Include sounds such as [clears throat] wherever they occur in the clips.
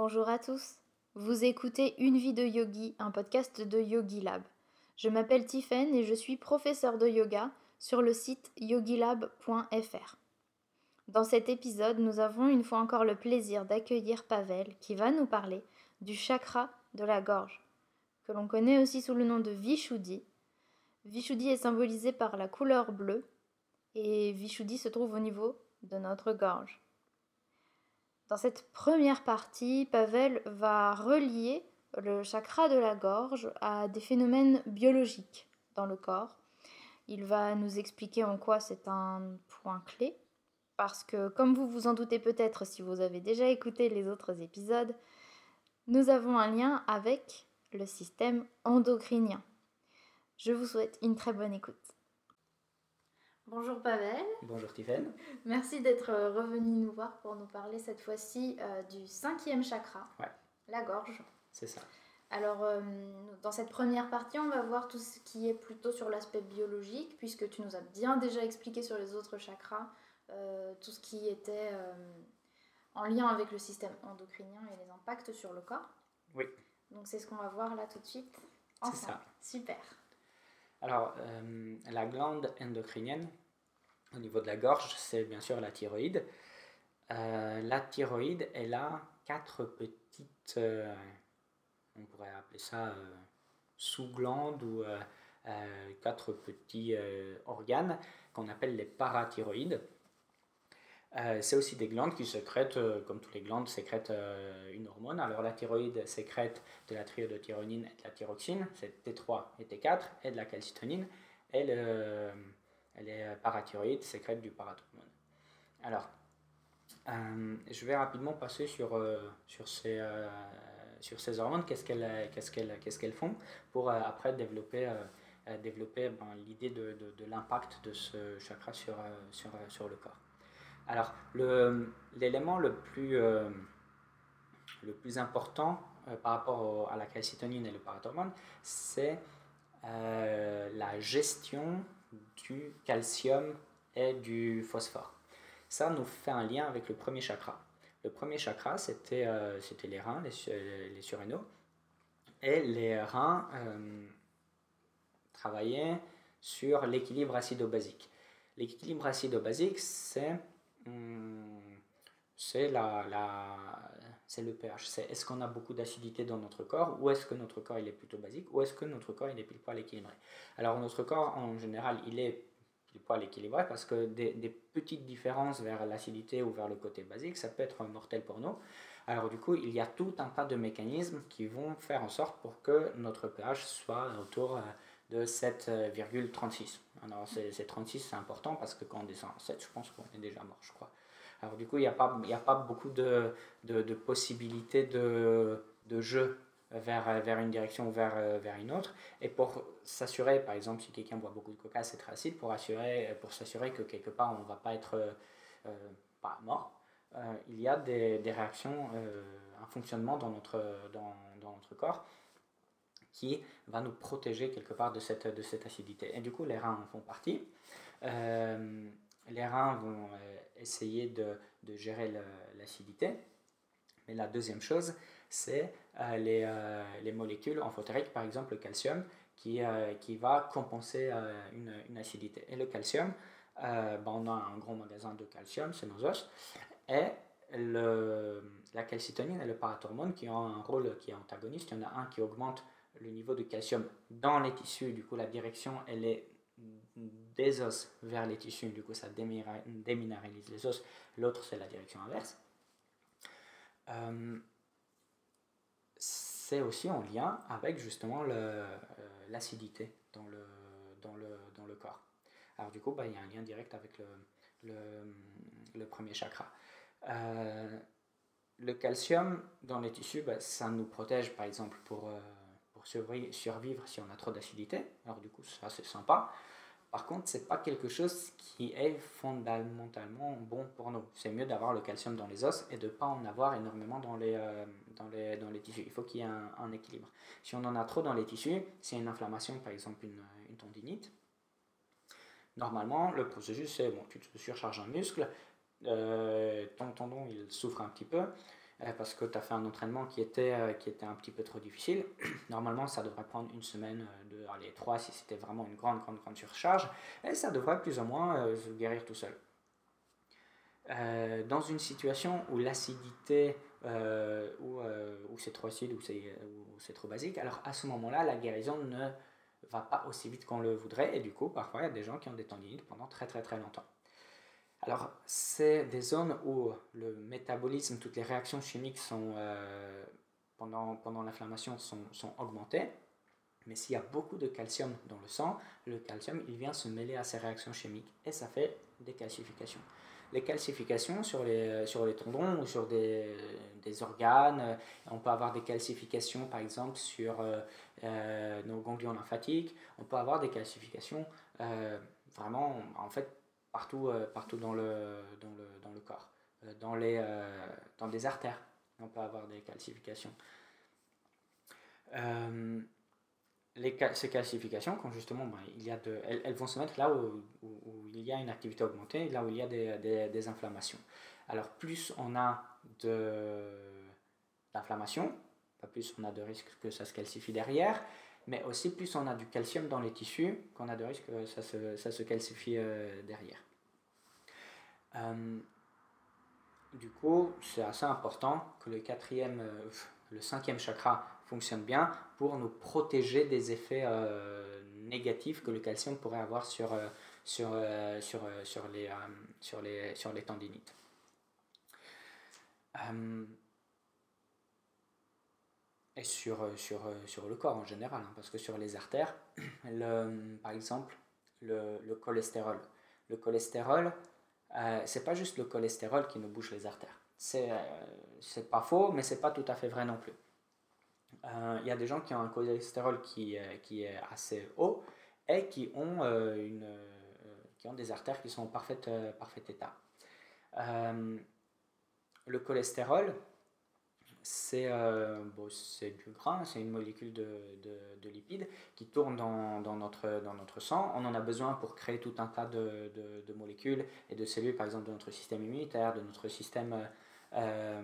Bonjour à tous. Vous écoutez Une vie de yogi, un podcast de Yogi Lab. Je m'appelle Tiffen et je suis professeur de yoga sur le site yogilab.fr. Dans cet épisode, nous avons une fois encore le plaisir d'accueillir Pavel qui va nous parler du chakra de la gorge, que l'on connaît aussi sous le nom de Vishuddhi. Vishuddhi est symbolisé par la couleur bleue et Vishuddhi se trouve au niveau de notre gorge. Dans cette première partie, Pavel va relier le chakra de la gorge à des phénomènes biologiques dans le corps. Il va nous expliquer en quoi c'est un point clé, parce que comme vous vous en doutez peut-être si vous avez déjà écouté les autres épisodes, nous avons un lien avec le système endocrinien. Je vous souhaite une très bonne écoute. Bonjour Pavel. Bonjour Tiffen. Merci d'être euh, revenu nous voir pour nous parler cette fois-ci euh, du cinquième chakra, Ouais. la gorge. C'est ça. Alors, euh, dans cette première partie, on va voir tout ce qui est plutôt sur l'aspect biologique, puisque tu nous as bien déjà expliqué sur les autres chakras euh, tout ce qui était en lien avec le système endocrinien et les impacts sur le corps. Oui. Donc, c'est ce qu'on va voir là tout de suite. C'est ça. Super. Alors, euh, la glande endocrinienne, au niveau de la gorge, c'est bien sûr la thyroïde. Euh, la thyroïde, elle a quatre petites, euh, on pourrait appeler ça euh, sous-glandes ou quatre petits organes qu'on appelle les parathyroïdes. C'est aussi des glandes qui sécrètent, comme toutes les glandes, sécrètent une hormone. Alors la thyroïde sécrète de la thyroïdothyronine et de la thyroxine, c'est T3 et T4, et de la calcitonine. Elle est parathyroïde, sécrète du parathormone. Alors, euh, je vais rapidement passer sur, euh, sur, ces, euh, sur ces hormones, qu'est-ce qu'elles qu'est-ce qu'elles- qu'est-ce qu'elles font, pour euh, après développer, euh, euh, développer ben, l'idée de, de, l'impact de ce chakra sur, euh, sur, euh, sur le corps? Alors, l'élément le, plus euh, le plus important euh, par rapport à la calcitonine et le parathormone, c'est euh, la gestion du calcium et du phosphore. Ça nous fait un lien avec le premier chakra. Le premier chakra, c'était euh, les reins, les, su- les surrénaux. Et les reins euh, travaillaient sur l'équilibre acido-basique. L'équilibre acido-basique, c'est hum, la, la, c'est le pH. C'est est-ce qu'on a beaucoup d'acidité dans notre corps ou est-ce que notre corps il est plutôt basique ou est-ce que notre corps il est pile poil équilibré? Alors notre corps en général il est pile poil équilibré parce que des, des petites différences vers l'acidité ou vers le côté basique ça peut être mortel pour nous. Alors du coup il y a tout un tas de mécanismes qui vont faire en sorte pour que notre pH soit autour euh, de 7,36. Alors c'est c'est 36 c'est important parce que quand on descend à 7 je pense qu'on est déjà mort je crois. Alors du coup, il n'y a, pas- a pas beaucoup de, de, possibilités de, de jeu vers, vers une direction ou vers, euh, vers une autre. Et pour s'assurer, par exemple, si quelqu'un boit beaucoup de coca, c'est très acide, pour, assurer, pour s'assurer que quelque part, on ne va pas être euh, pas mort, euh, il y a des, des réactions, un fonctionnement dans notre, dans, dans notre corps qui va nous protéger quelque part de cette, de cette acidité. Et du coup, les reins en font partie. Les reins vont euh, essayer de, de gérer l'acidité. Mais la deuxième chose, c'est euh, les, euh, les molécules amphotériques, par exemple le calcium, qui, qui va compenser une, une acidité. Et le calcium, ben, on a un gros magasin de calcium, c'est nos os, et le, la calcitonine et le parathormone qui ont un rôle qui est antagoniste. Il y en a un qui augmente le niveau de calcium dans les tissus, du coup la direction elle est des os vers les tissus, du coup ça déminéralise les os, l'autre c'est la direction inverse. Euh, c'est aussi en lien avec justement euh, l'acidité dans le, dans, le, dans le corps. Alors du coup, bah, il y a un lien direct avec le, le, premier chakra. Euh, le calcium dans les tissus, bah, ça nous protège par exemple pour, pour survivre si on a trop d'acidité. Alors du coup, ça c'est sympa. Par contre, c'est pas quelque chose qui est fondamentalement bon pour nous. C'est mieux d'avoir le calcium dans les os et de pas en avoir énormément dans les, euh, dans les, dans les tissus. Il faut qu'il y ait un, équilibre. Si on en a trop dans les tissus, a une inflammation, par exemple une, une tendinite, normalement, le processus c'est bon, tu te surcharges un muscle, euh, ton tendon il souffre un petit peu, parce que tu as fait un entraînement qui était, qui était un petit peu trop difficile. [clears throat] Normalement, ça devrait prendre une semaine, de, allez, trois si c'était vraiment une grande, grande, grande surcharge, et ça devrait plus ou moins se guérir tout seul. dans une situation où l'acidité ou, ou c'est trop acide ou c'est trop basique, alors à ce moment-là, la guérison ne va pas aussi vite qu'on le voudrait et du coup parfois il y a des gens qui ont des tendinites pendant très très très longtemps. Alors c'est des zones où le métabolisme, toutes les réactions chimiques sont, euh, pendant, pendant l'inflammation sont, sont augmentées. Mais s'il y a beaucoup de calcium dans le sang, le calcium il vient se mêler à ces réactions chimiques et ça fait des calcifications les calcifications sur les, sur les tendons ou sur des, des organes. On peut avoir des calcifications, par exemple, sur euh, euh, nos ganglions lymphatiques. On peut avoir des calcifications euh, vraiment, en fait, partout, partout dans, le, dans, le, dans le corps. Dans, les, dans des artères, on peut avoir des calcifications ces calcifications, quand justement ben, il y a de, elles, vont se mettre là où, il y a une activité augmentée, là où il y a des, des, inflammations. Alors plus on a d'inflammation, plus on a de risque que ça se calcifie derrière, mais aussi plus on a du calcium dans les tissus, qu'on a de risque que ça se, ça se calcifie euh, derrière. Euh, du coup, c'est assez important que le quatrième, euh, le cinquième chakra fonctionne bien pour nous protéger des effets euh, négatifs que le calcium pourrait avoir sur, sur, sur, sur, les, sur, les, sur les tendinites. et sur, sur, sur le corps en général, hein, parce que sur les artères, [clears throat] par exemple, le, le cholestérol. Le cholestérol, c'est pas juste le cholestérol qui nous bouge les artères. C'est c'est pas faux, mais c'est pas tout à fait vrai non plus. Il euh, y a des gens qui ont un cholestérol qui, qui est assez haut et qui ont, euh, une, euh, qui ont des artères qui sont en parfait, parfait état. le cholestérol, c'est bon, du gras, c'est une molécule de, de, de, lipides qui tourne dans, dans, notre, dans notre sang. On en a besoin pour créer tout un tas de, de molécules et de cellules, par exemple de notre système immunitaire, de notre système euh,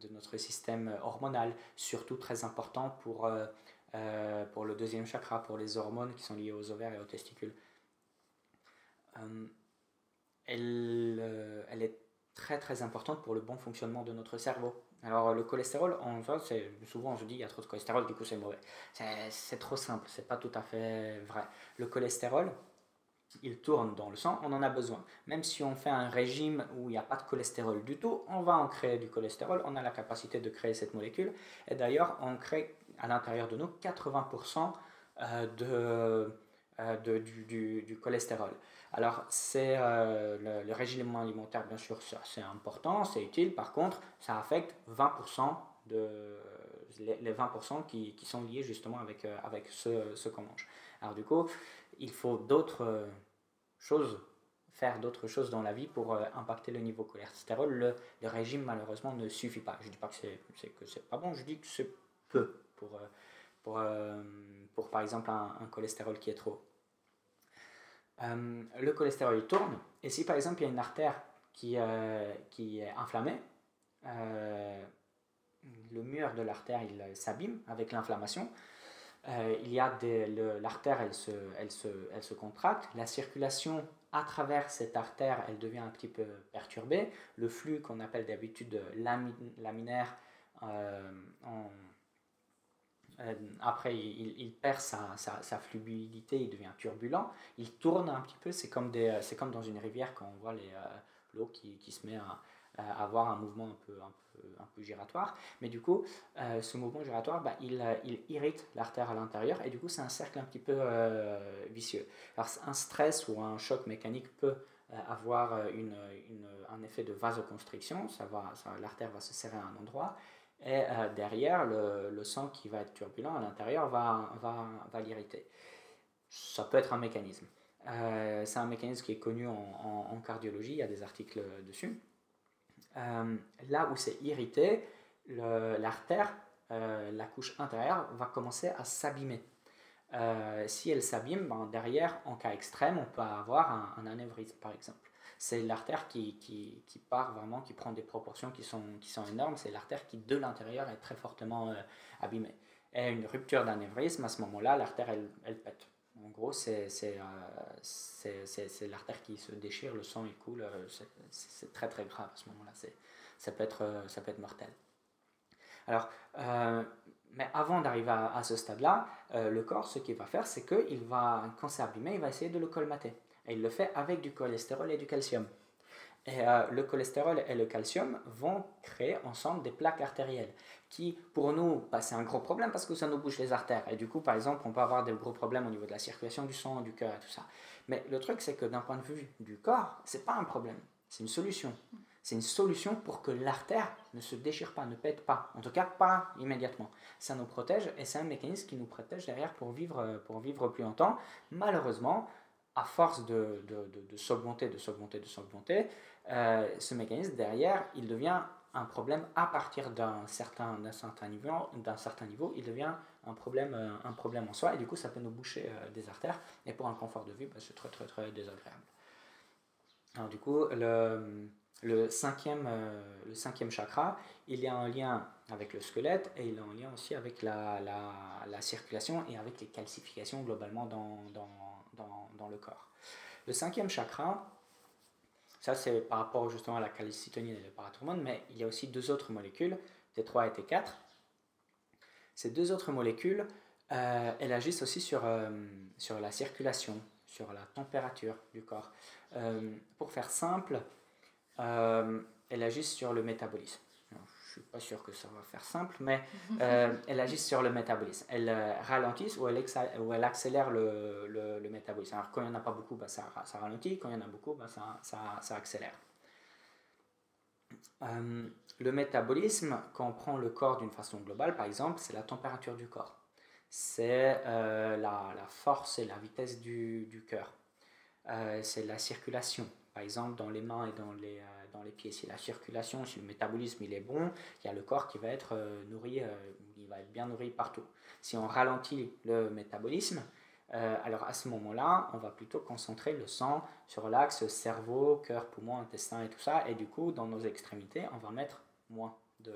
de notre système hormonal, surtout très important pour, euh, euh, pour le deuxième chakra, pour les hormones qui sont liées aux ovaires et aux testicules. elle, elle est très très importante pour le bon fonctionnement de notre cerveau. Alors le cholestérol, on, c'est, souvent on se dit il y a trop de cholestérol, du coup c'est mauvais. C'est, trop simple, c'est pas tout à fait vrai. Le cholestérol, il tourne dans le sang, on en a besoin. Même si on fait un régime où il n'y a pas de cholestérol du tout, on va en créer du cholestérol, on a la capacité de créer cette molécule. Et d'ailleurs, on crée à l'intérieur de nous 80% euh, euh, de, du, cholestérol. Alors, c'est euh, le, régime alimentaire, bien sûr, c'est important, c'est utile. Par contre, ça affecte 20% de les, 20% qui, qui, sont liés justement avec, avec ce, ce qu'on mange. Alors du coup, il faut d'autres euh, choses, faire d'autres choses dans la vie pour euh, impacter le niveau cholestérol. Le, régime, malheureusement, ne suffit pas. Je ne dis pas que c'est, que c'est pas bon, je dis que c'est peu pour, euh, pour, par exemple, un, cholestérol qui est trop. Le cholestérol, tourne. Et si, par exemple, il y a une artère qui, qui est inflammée, le mur de l'artère, il s'abîme avec l'inflammation. Euh, il y a l'artère, elle se, elle, se, elle se contracte, la circulation à travers cette artère, elle devient un petit peu perturbée. Le flux qu'on appelle d'habitude laminaire, euh, euh, après il, perd sa, sa, fluidité, il devient turbulent, il tourne un petit peu, c'est comme, c'est comme dans une rivière quand on voit l'eau qui, qui, se met à, avoir un mouvement un peu, un peu, un peu giratoire. Mais du coup, euh, ce mouvement giratoire, bah, il, euh, il, irrite l'artère à l'intérieur et du coup, c'est un cercle un petit peu euh, vicieux. Un stress ou un choc mécanique peut avoir une, une, un effet de vasoconstriction, ça va, l'artère va se serrer à un endroit, et derrière, le, le, sang qui va être turbulent à l'intérieur va, va, va l'irriter. Ça peut être un mécanisme. c'est un mécanisme qui est connu en, cardiologie, il y a des articles dessus. Euh, là où c'est irrité, l'artère, euh, la couche intérieure, va commencer à s'abîmer. Euh, si elle s'abîme, ben, derrière, en cas extrême, on peut avoir un, anévrisme, par exemple. C'est l'artère qui, qui, qui, part vraiment, qui prend des proportions qui sont, qui sont énormes. C'est l'artère qui, de l'intérieur, est très fortement abîmée. Et une rupture d'anévrisme, à ce moment-là, l'artère, elle, elle pète. En gros, c'est l'artère qui se déchire, le sang il coule, c'est très très grave à ce moment-là, ça, peut être, ça peut être mortel. Alors, mais avant d'arriver à, ce stade-là, euh, le corps, ce qu'il va faire, c'est qu'il va, quand c'est abîmé, il va essayer de le colmater. Et il le fait avec du cholestérol et du calcium. Et euh, le cholestérol et le calcium vont créer ensemble des plaques artérielles qui, pour nous, bah, c'est un gros problème parce que ça nous bouge les artères. Et du coup, par exemple, on peut avoir des gros problèmes au niveau de la circulation du sang, du cœur et tout ça. Mais le truc, c'est que d'un point de vue du corps, c'est pas un problème, c'est une solution. C'est une solution pour que l'artère ne se déchire pas, ne pète pas. En tout cas, pas immédiatement. Ça nous protège et c'est un mécanisme qui nous protège derrière pour vivre, euh, pour vivre plus longtemps. Malheureusement, à force de, de, de, s'augmenter, de s'augmenter, de s'augmenter, euh, ce mécanisme derrière, il devient un problème à partir d'un certain, d'un certain, niveau, d'un certain niveau, il devient un problème, euh, un problème en soi et du coup ça peut nous boucher des artères et pour un confort de vie, bah, c'est très très très désagréable. Alors du coup, le, le cinquième, euh, le cinquième chakra, il y a un lien avec le squelette et il a un lien aussi avec la, la, la circulation et avec les calcifications globalement dans, dans, dans, le corps. Le cinquième chakra, ça c'est par rapport justement à la calcitonine et le parathormone, mais il y a aussi deux autres molécules, T3 et T4. Ces deux autres molécules, euh, elles agissent aussi sur, euh, sur la circulation, sur la température du corps. pour faire simple, euh, elle agit sur le métabolisme. Je ne suis pas sûr que ça va faire simple, mais [laughs] euh, elle agit sur le métabolisme. Elle euh, ralentit ou elle, ou elle accélère le, le, métabolisme. Alors quand il n'y en a pas beaucoup, bah, ça, ça, ralentit, quand il y en a beaucoup, bah, ça, ça, ça, accélère. le métabolisme, quand on prend le corps d'une façon globale, par exemple, c'est la température du corps. C'est la, la, force et la vitesse du, du cœur. c'est la circulation par exemple dans les mains et dans les, euh, les pieds. Si la circulation, si le métabolisme il est bon, il y a le corps qui va être euh, nourri, euh, il va être bien nourri partout. Si on ralentit le métabolisme, alors à ce moment-là, on va plutôt concentrer le sang sur l'axe cerveau, cœur, poumon, intestin et tout ça. Et du coup, dans nos extrémités, on va mettre moins de,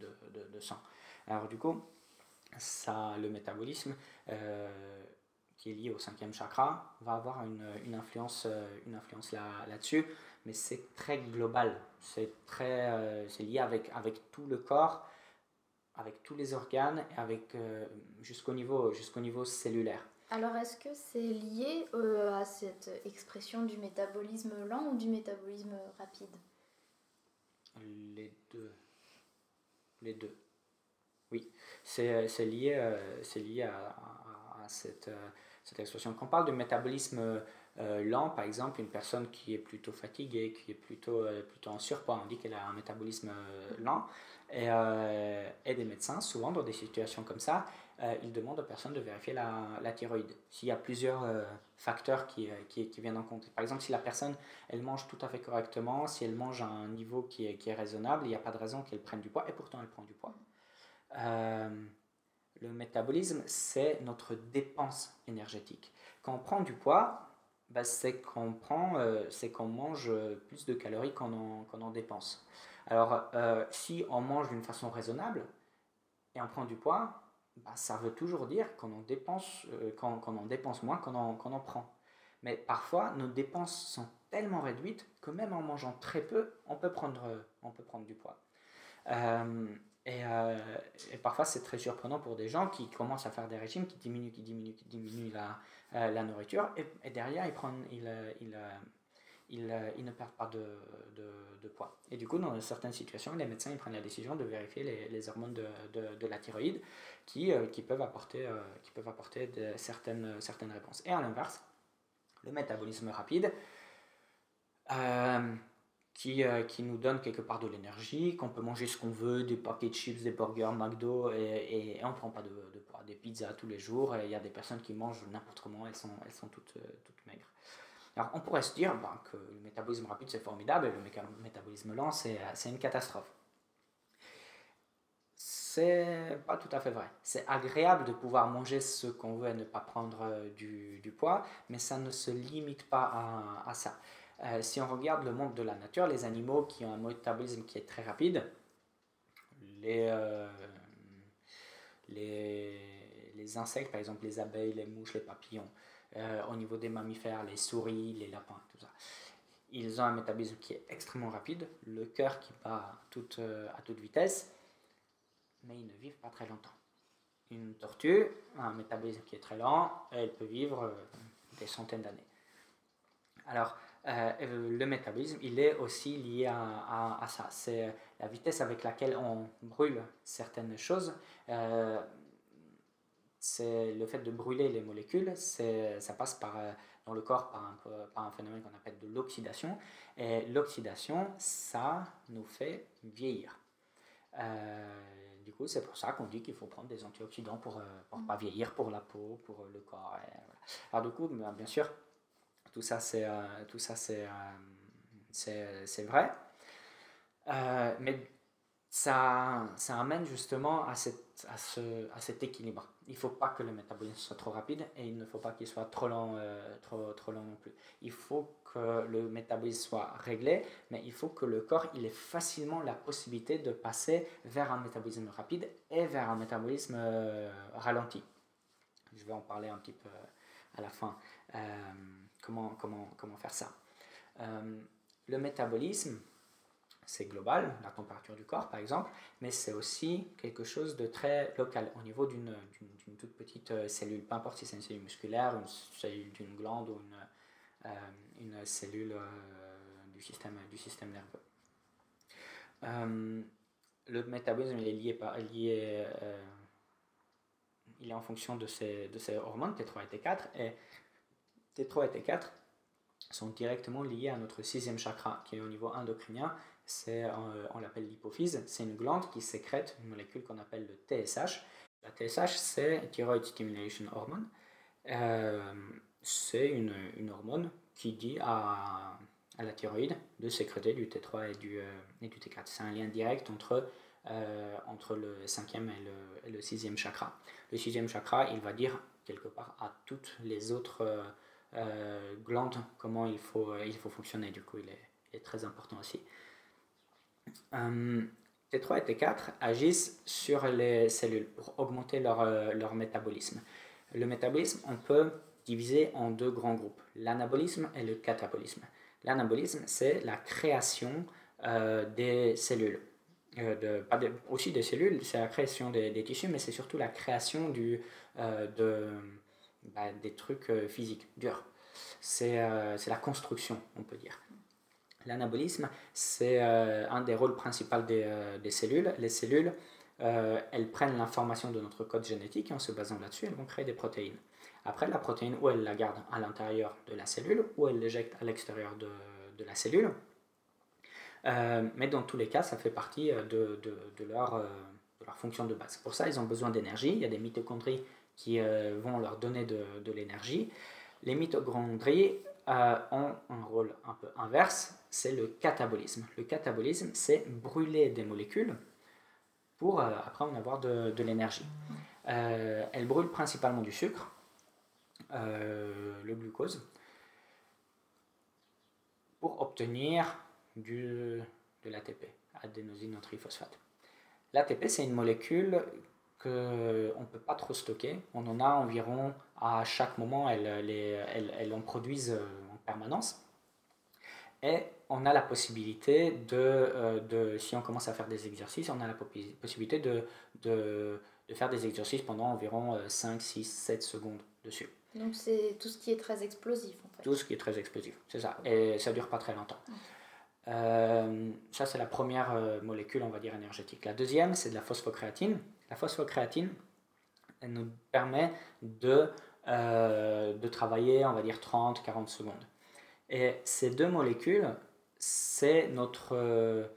de, de, sang. Alors du coup, ça, le métabolisme, qui est lié au cinquième chakra, va avoir une, influence, euh, une influence là, là-dessus, mais c'est très global, c'est, très, euh, c'est lié avec, avec tout le corps, avec tous les organes, et avec, euh, jusqu'au, niveau, jusqu'au niveau cellulaire. Alors est-ce que c'est lié à cette expression du métabolisme lent ou du métabolisme rapide? Les deux. Les deux. Oui, c'est, c'est lié, c'est lié à, à, à cette cette expression. Quand on parle de métabolisme euh, lent, par exemple, une personne qui est plutôt fatiguée, qui est plutôt, euh, plutôt en surpoids, on dit qu'elle a un métabolisme euh, lent. Et, et, des médecins, souvent dans des situations comme ça, ils demandent aux personnes de vérifier la, la thyroïde. S'il y a plusieurs facteurs qui, qui, viennent en compte. Par exemple, si la personne, elle mange tout à fait correctement, si elle mange à un niveau qui est, qui est raisonnable, il n'y a pas de raison qu'elle prenne du poids, et pourtant elle prend du poids. Le métabolisme, c'est notre dépense énergétique. Quand on prend du poids, bah, c'est qu'on prend, euh, c'est qu'on mange plus de calories qu'on en, en, dépense. Alors, euh, si on mange d'une façon raisonnable et on prend du poids, bah, ça veut toujours dire qu'on en dépense, euh, qu'on, en dépense moins qu'on en, en prend. Mais parfois, nos dépenses sont tellement réduites que même en mangeant très peu, on peut prendre, on peut prendre du poids. Et, euh, et, parfois, c'est très surprenant pour des gens qui commencent à faire des régimes, qui diminuent, qui diminuent, qui diminuent la, euh, la nourriture, et, derrière, ils, prennent, ils, euh, ils, ils, ils, ne perdent pas de, de, poids. Et du coup, dans certaines situations, les médecins ils prennent la décision de vérifier les, les hormones de, de, la thyroïde qui, qui peuvent apporter, qui peuvent apporter certaines, certaines réponses. Et à l'inverse, le métabolisme rapide, qui, euh, qui nous donne quelque part de l'énergie, qu'on peut manger ce qu'on veut, des paquets de chips, des burgers, McDo, et, et, on ne prend pas de, de, poids, des pizzas tous les jours, et il y a des personnes qui mangent n'importe comment, elles sont, elles sont toutes, euh, toutes maigres. Alors on pourrait se dire ben, que le métabolisme rapide c'est formidable, et le métabolisme lent c'est une catastrophe. C'est pas tout à fait vrai. C'est agréable de pouvoir manger ce qu'on veut et ne pas prendre euh, du, du, poids, mais ça ne se limite pas à, à ça. Si on regarde le monde de la nature, les animaux qui ont un métabolisme qui est très rapide, les, les, les insectes, par exemple les abeilles, les mouches, les papillons, au niveau des mammifères, les souris, les lapins, tout ça ils ont un métabolisme qui est extrêmement rapide, le cœur qui bat à toute, vitesse, mais ils ne vivent pas très longtemps. Une tortue a un métabolisme qui est très lent, elle peut vivre euh, des centaines d'années. Alors, euh, le métabolisme, il est aussi lié à, à, ça. C'est la vitesse avec laquelle on brûle certaines choses. Euh, c'est le fait de brûler les molécules, ça passe par, dans le corps par un, par un phénomène qu'on appelle de l'oxydation. Et l'oxydation, ça nous fait vieillir. Du coup, c'est pour ça qu'on dit qu'il faut prendre des antioxydants pour ne euh, pas vieillir, pour la peau, pour euh, le corps. Alors du coup, ben, bien sûr, tout ça c'est euh, ça c'est vrai, mais ça, ça amène justement à, cette, à, ce, à cet équilibre. Il ne faut pas que le métabolisme soit trop rapide et il ne faut pas qu'il soit trop lent, trop, trop lent non plus. Il faut que le métabolisme soit réglé, mais il faut que le corps il ait facilement la possibilité de passer vers un métabolisme rapide et vers un métabolisme euh, ralenti. Je vais en parler un petit peu à la fin. Euh, comment, comment, comment faire ça euh, Le métabolisme, c'est global, la température du corps par exemple, mais c'est aussi quelque chose de très local au niveau d'une toute petite cellule, peu importe si c'est une cellule musculaire, une cellule d'une glande ou une euh, une cellule euh, du, système, du système nerveux. Euh, le métabolisme est lié, par, lié il est en fonction de ces, de ces hormones T3 et T4 et T3 et T4 sont directement liés à notre sixième chakra qui est au niveau endocrinien. C'est, on l'appelle l'hypophyse. C'est une glande qui sécrète une molécule qu'on appelle le TSH. La TSH, c'est Thyroid Stimulation Hormone c'est une, une, hormone qui dit à, à, la thyroïde de sécréter du T3 et du, euh, et du T4. C'est un lien direct entre, euh, entre le cinquième et le, sixième chakra. Le sixième chakra, il va dire quelque part à toutes les autres euh, glandes comment il faut, il faut fonctionner. Du coup, il est, très important aussi. T3 et T4 agissent sur les cellules pour augmenter leur, leur métabolisme. Le métabolisme, on peut divisé en deux grands groupes, l'anabolisme et le catabolisme. L'anabolisme, c'est la création euh, des cellules. Euh, pas aussi des cellules, c'est la création des, tissus, mais c'est surtout la création du, euh, de, bah, des trucs physiques, durs. C'est la construction, on peut dire. L'anabolisme, c'est un des rôles principaux des, des cellules. Les cellules, elles prennent l'information de notre code génétique et en se basant là-dessus, elles vont créer des protéines. Après, la protéine, ou elle la garde à l'intérieur de la cellule, ou elle l'éjecte à l'extérieur de, de, la cellule. Euh, mais dans tous les cas, ça fait partie euh, de, de, leur, euh, de, leur, fonction de base. Pour ça, ils ont besoin d'énergie. Il y a des mitochondries qui vont leur donner de, l'énergie. Les mitochondries ont un rôle un peu inverse, c'est le catabolisme. Le catabolisme, c'est brûler des molécules pour après en avoir de, l'énergie. elles brûlent principalement du sucre, euh, le glucose pour obtenir du, de l'ATP, adénosine triphosphate. L'ATP, c'est une molécule qu'on ne peut pas trop stocker. On en a environ à chaque moment, elles, elles, elles en produisent euh, en permanence. Et on a la possibilité de, euh, de, si on commence à faire des exercices, on a la possibilité de, de, de faire des exercices pendant environ 5, 6, 7 secondes dessus. Donc c'est tout ce qui est très explosif en fait. Tout ce qui est très explosif, c'est ça. Et ça dure pas très longtemps. Euh, ça c'est la première euh, molécule, on va dire, énergétique. La deuxième, c'est de la phosphocréatine. La phosphocréatine, elle nous permet de, euh, de travailler, on va dire, 30-40 secondes. Et ces deux molécules, c'est notre...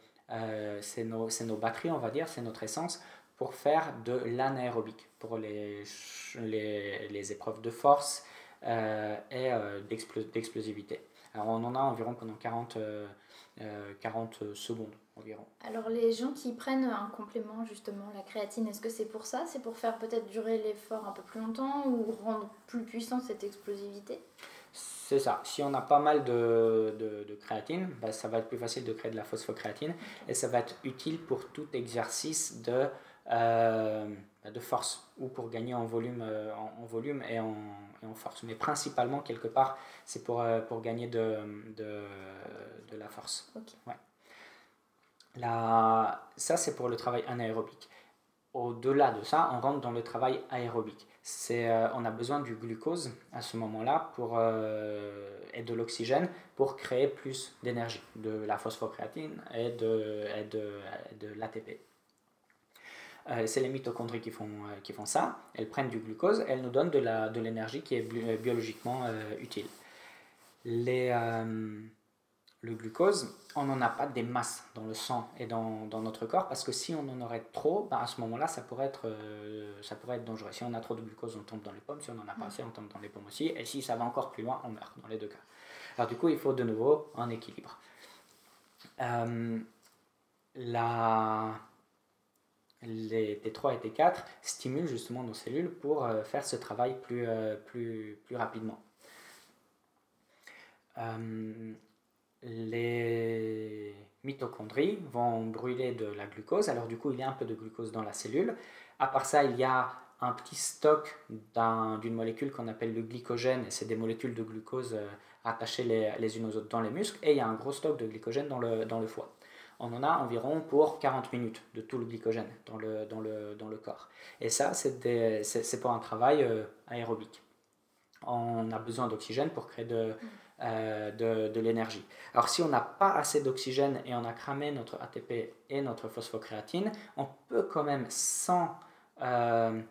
c'est nos, nos batteries, on va dire, c'est notre essence pour faire de l'anaérobique, pour les, les, les, épreuves de force euh, et euh, d'explosivité. Alors on en a environ pendant 40, 40 euh, secondes environ. Alors les gens qui prennent un complément, justement, la créatine, est-ce que c'est pour ça? C'est pour faire peut-être durer l'effort un peu plus longtemps ou rendre plus puissant cette explosivité? C'est ça. Si on a pas mal de, de, créatine, bah, ça va être plus facile de créer de la phosphocréatine et ça va être utile pour tout exercice de, euh, de force ou pour gagner en volume, euh, en, volume et en, et en, force. Mais principalement, quelque part, c'est pour, euh, pour gagner de, de, de la force. Ouais. La, ça, c'est pour le travail anaérobique. Au-delà de ça, on rentre dans le travail aérobique euh, on a besoin du glucose à ce moment-là euh, et de l'oxygène pour créer plus d'énergie, de la phosphocréatine et de, et de, de l'ATP. Euh, c'est les mitochondries qui font, qui font ça. Elles prennent du glucose, elles nous donnent de, la, de l'énergie qui est biologiquement utile. Les, le glucose, on n'en a pas des masses dans le sang et dans, dans, notre corps parce que si on en aurait trop, ben à ce moment-là, ça, pourrait être, euh, ça pourrait être dangereux. Si on a trop de glucose, on tombe dans les pommes. Si on n'en a pas assez, on tombe dans les pommes aussi. Et si ça va encore plus loin, on meurt dans les deux cas. Alors du coup, il faut de nouveau un équilibre. Euh, la, les T3 et T4 stimulent justement nos cellules pour euh, faire ce travail plus, plus, plus rapidement les mitochondries vont brûler de la glucose. Alors du coup, il y a un peu de glucose dans la cellule. À part ça, il y a un petit stock d'une molécule qu'on appelle le glycogène. C'est des molécules de glucose euh, attachées les, unes aux autres dans les muscles. Et il y a un gros stock de glycogène dans le, foie. On en a environ pour 40 minutes de tout le glycogène dans le, dans le, corps. Et ça, c'est pour un travail euh, aérobique. On a besoin d'oxygène pour créer de, euh, de, de l'énergie. Alors si on n'a pas assez d'oxygène et on a cramé notre ATP et notre phosphocréatine, on peut quand même sans, euh,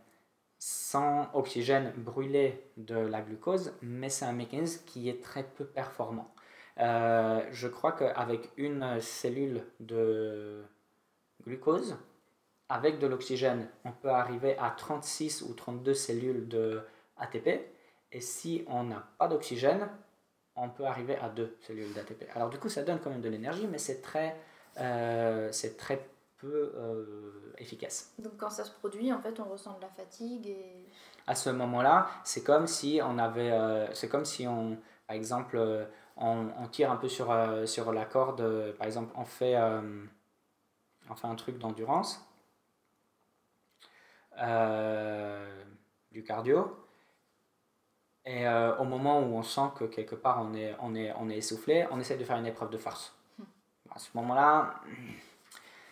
sans oxygène brûler de la glucose, mais c'est un mécanisme qui est très peu performant. Euh, je crois qu'avec une cellule de glucose, avec de l'oxygène, on peut arriver à 36 ou 32 cellules de ATP. Et si on n'a pas d'oxygène, on peut arriver à deux cellules d'ATP. Alors du coup, ça donne quand même de l'énergie, mais c'est très, euh, c'est très peu euh, efficace. Donc quand ça se produit, en fait, on ressent de la fatigue et... À ce moment-là, c'est comme si on avait, euh, c'est comme si on, par exemple, on, on, tire un peu sur, sur la corde. par exemple, on fait, on fait un truc d'endurance, du cardio et euh, au moment où on sent que quelque part on est, on est, on est essoufflé, on essaie de faire une épreuve de force. Hmm. À ce moment-là,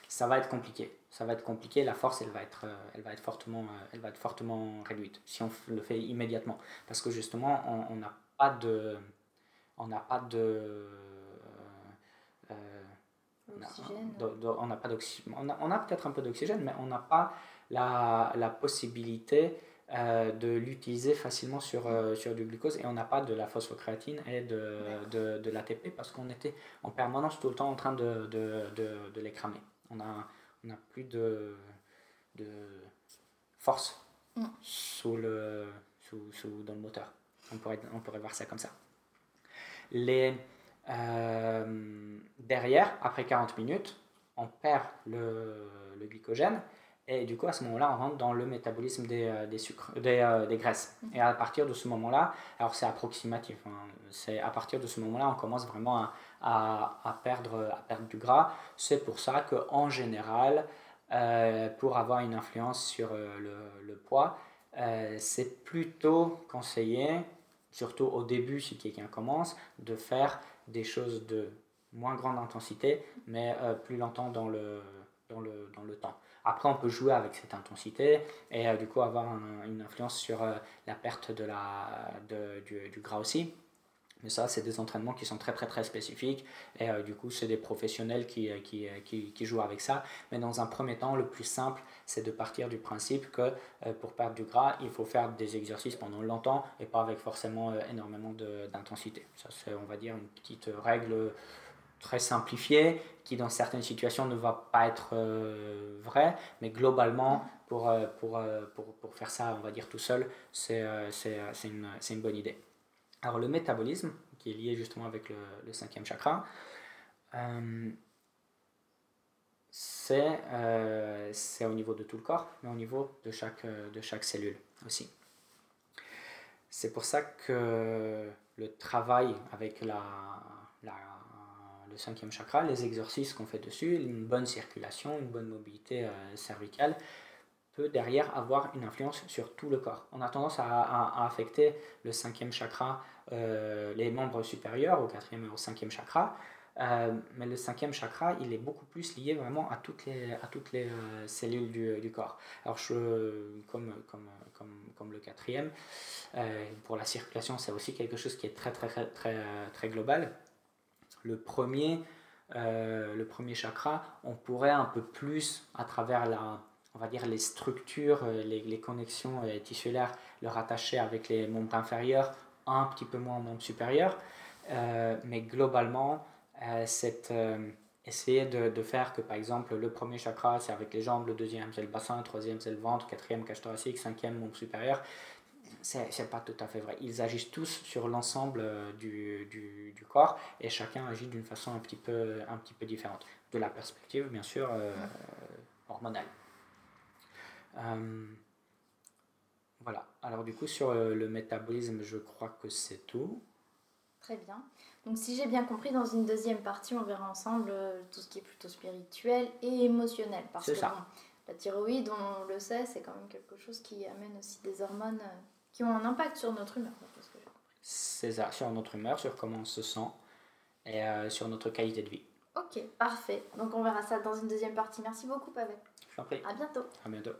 ça va être compliqué. Ça va être compliqué, la force elle va être, euh, elle va être, fortement, euh, elle va être fortement réduite si on le fait immédiatement. Parce que justement, on n'a pas de. On n'a pas de. on n'a pas d'oxygène. On a, a peut-être un peu d'oxygène, mais on n'a pas la, la possibilité euh, de l'utiliser facilement sur, euh, sur du glucose et on n'a pas de la phosphocréatine et de, de, de l'ATP parce qu'on était en permanence tout le temps en train de, de, de les cramer. On n'a on a plus de, de force mm. sous le, sous, sous, dans le moteur. On pourrait, on pourrait voir ça comme ça. Les, euh, derrière, après 40 minutes, on perd le, le glycogène et du coup, à ce moment-là, on rentre dans le métabolisme des, euh, des sucres, des, euh, des, graisses. Et à partir de ce moment-là, alors c'est approximatif, hein, c'est à partir de ce moment-là, on commence vraiment à, à, à, perdre, à perdre du gras. C'est pour ça qu'en général, euh, pour avoir une influence sur le, le, poids, c'est plutôt conseillé, surtout au début si quelqu'un commence, de faire des choses de moins grande intensité, mais plus longtemps dans le, dans le, dans le temps. Après, on peut jouer avec cette intensité et euh, du coup avoir une influence sur euh, la perte de la, de, du, gras aussi. Mais ça, c'est des entraînements qui sont très très très spécifiques et euh, du coup, c'est des professionnels qui, qui, qui, qui, jouent avec ça. Mais dans un premier temps, le plus simple, c'est de partir du principe que pour perdre du gras, il faut faire des exercices pendant longtemps et pas avec forcément énormément d'intensité. Ça, c'est, on va dire, une petite règle très simplifié, qui dans certaines situations ne va pas être euh, vrai, mais globalement, pour, euh, pour, euh, pour, pour, faire ça, on va dire tout seul, c'est une, une, bonne idée. Alors le métabolisme, qui est lié justement avec le, cinquième chakra, c'est au niveau de tout le corps, mais au niveau de chaque, de chaque cellule aussi. C'est pour ça que le travail avec la, le cinquième chakra, les exercices qu'on fait dessus, une bonne circulation, une bonne mobilité euh, cervicale, peut derrière avoir une influence sur tout le corps. On a tendance à, affecter le cinquième chakra, euh, les membres supérieurs, au quatrième et au cinquième chakra, euh, mais le cinquième chakra, il est beaucoup plus lié vraiment à toutes les, cellules du, corps. Alors, comme, comme le quatrième, pour la circulation, c'est aussi quelque chose qui est très, très, très, très, très global. Le premier, le premier chakra, on pourrait un peu plus, à travers la, on va dire les structures, euh, les, connexions euh, tissulaires, le rattacher avec les membres inférieurs, un petit peu moins aux membres supérieurs. Euh, mais globalement, c'est essayer de, de, faire que par exemple le premier chakra c'est avec les jambes, le deuxième c'est le bassin, le troisième c'est le ventre, quatrième cage thoracique, cinquième membre supérieur. C'est pas tout à fait vrai. Ils agissent tous sur l'ensemble du, du, du, corps et chacun agit d'une façon un petit, peu, un petit peu différente. De la perspective, bien sûr, hormonale. Euh, voilà. Alors du coup, sur euh, le métabolisme, je crois que c'est tout. Très bien. Donc si j'ai bien compris, dans une deuxième partie, on verra ensemble euh, tout ce qui est plutôt spirituel et émotionnel. Parce que ça. la thyroïde, on le sait, c'est quand même quelque chose qui amène aussi des hormones qui ont un impact sur notre humeur. C'est ça, sur notre humeur, sur comment on se sent et sur notre qualité de vie. Ok, parfait. Donc on verra ça dans une deuxième partie. Merci beaucoup, Pavel. Je t'en prie. À bientôt. À bientôt.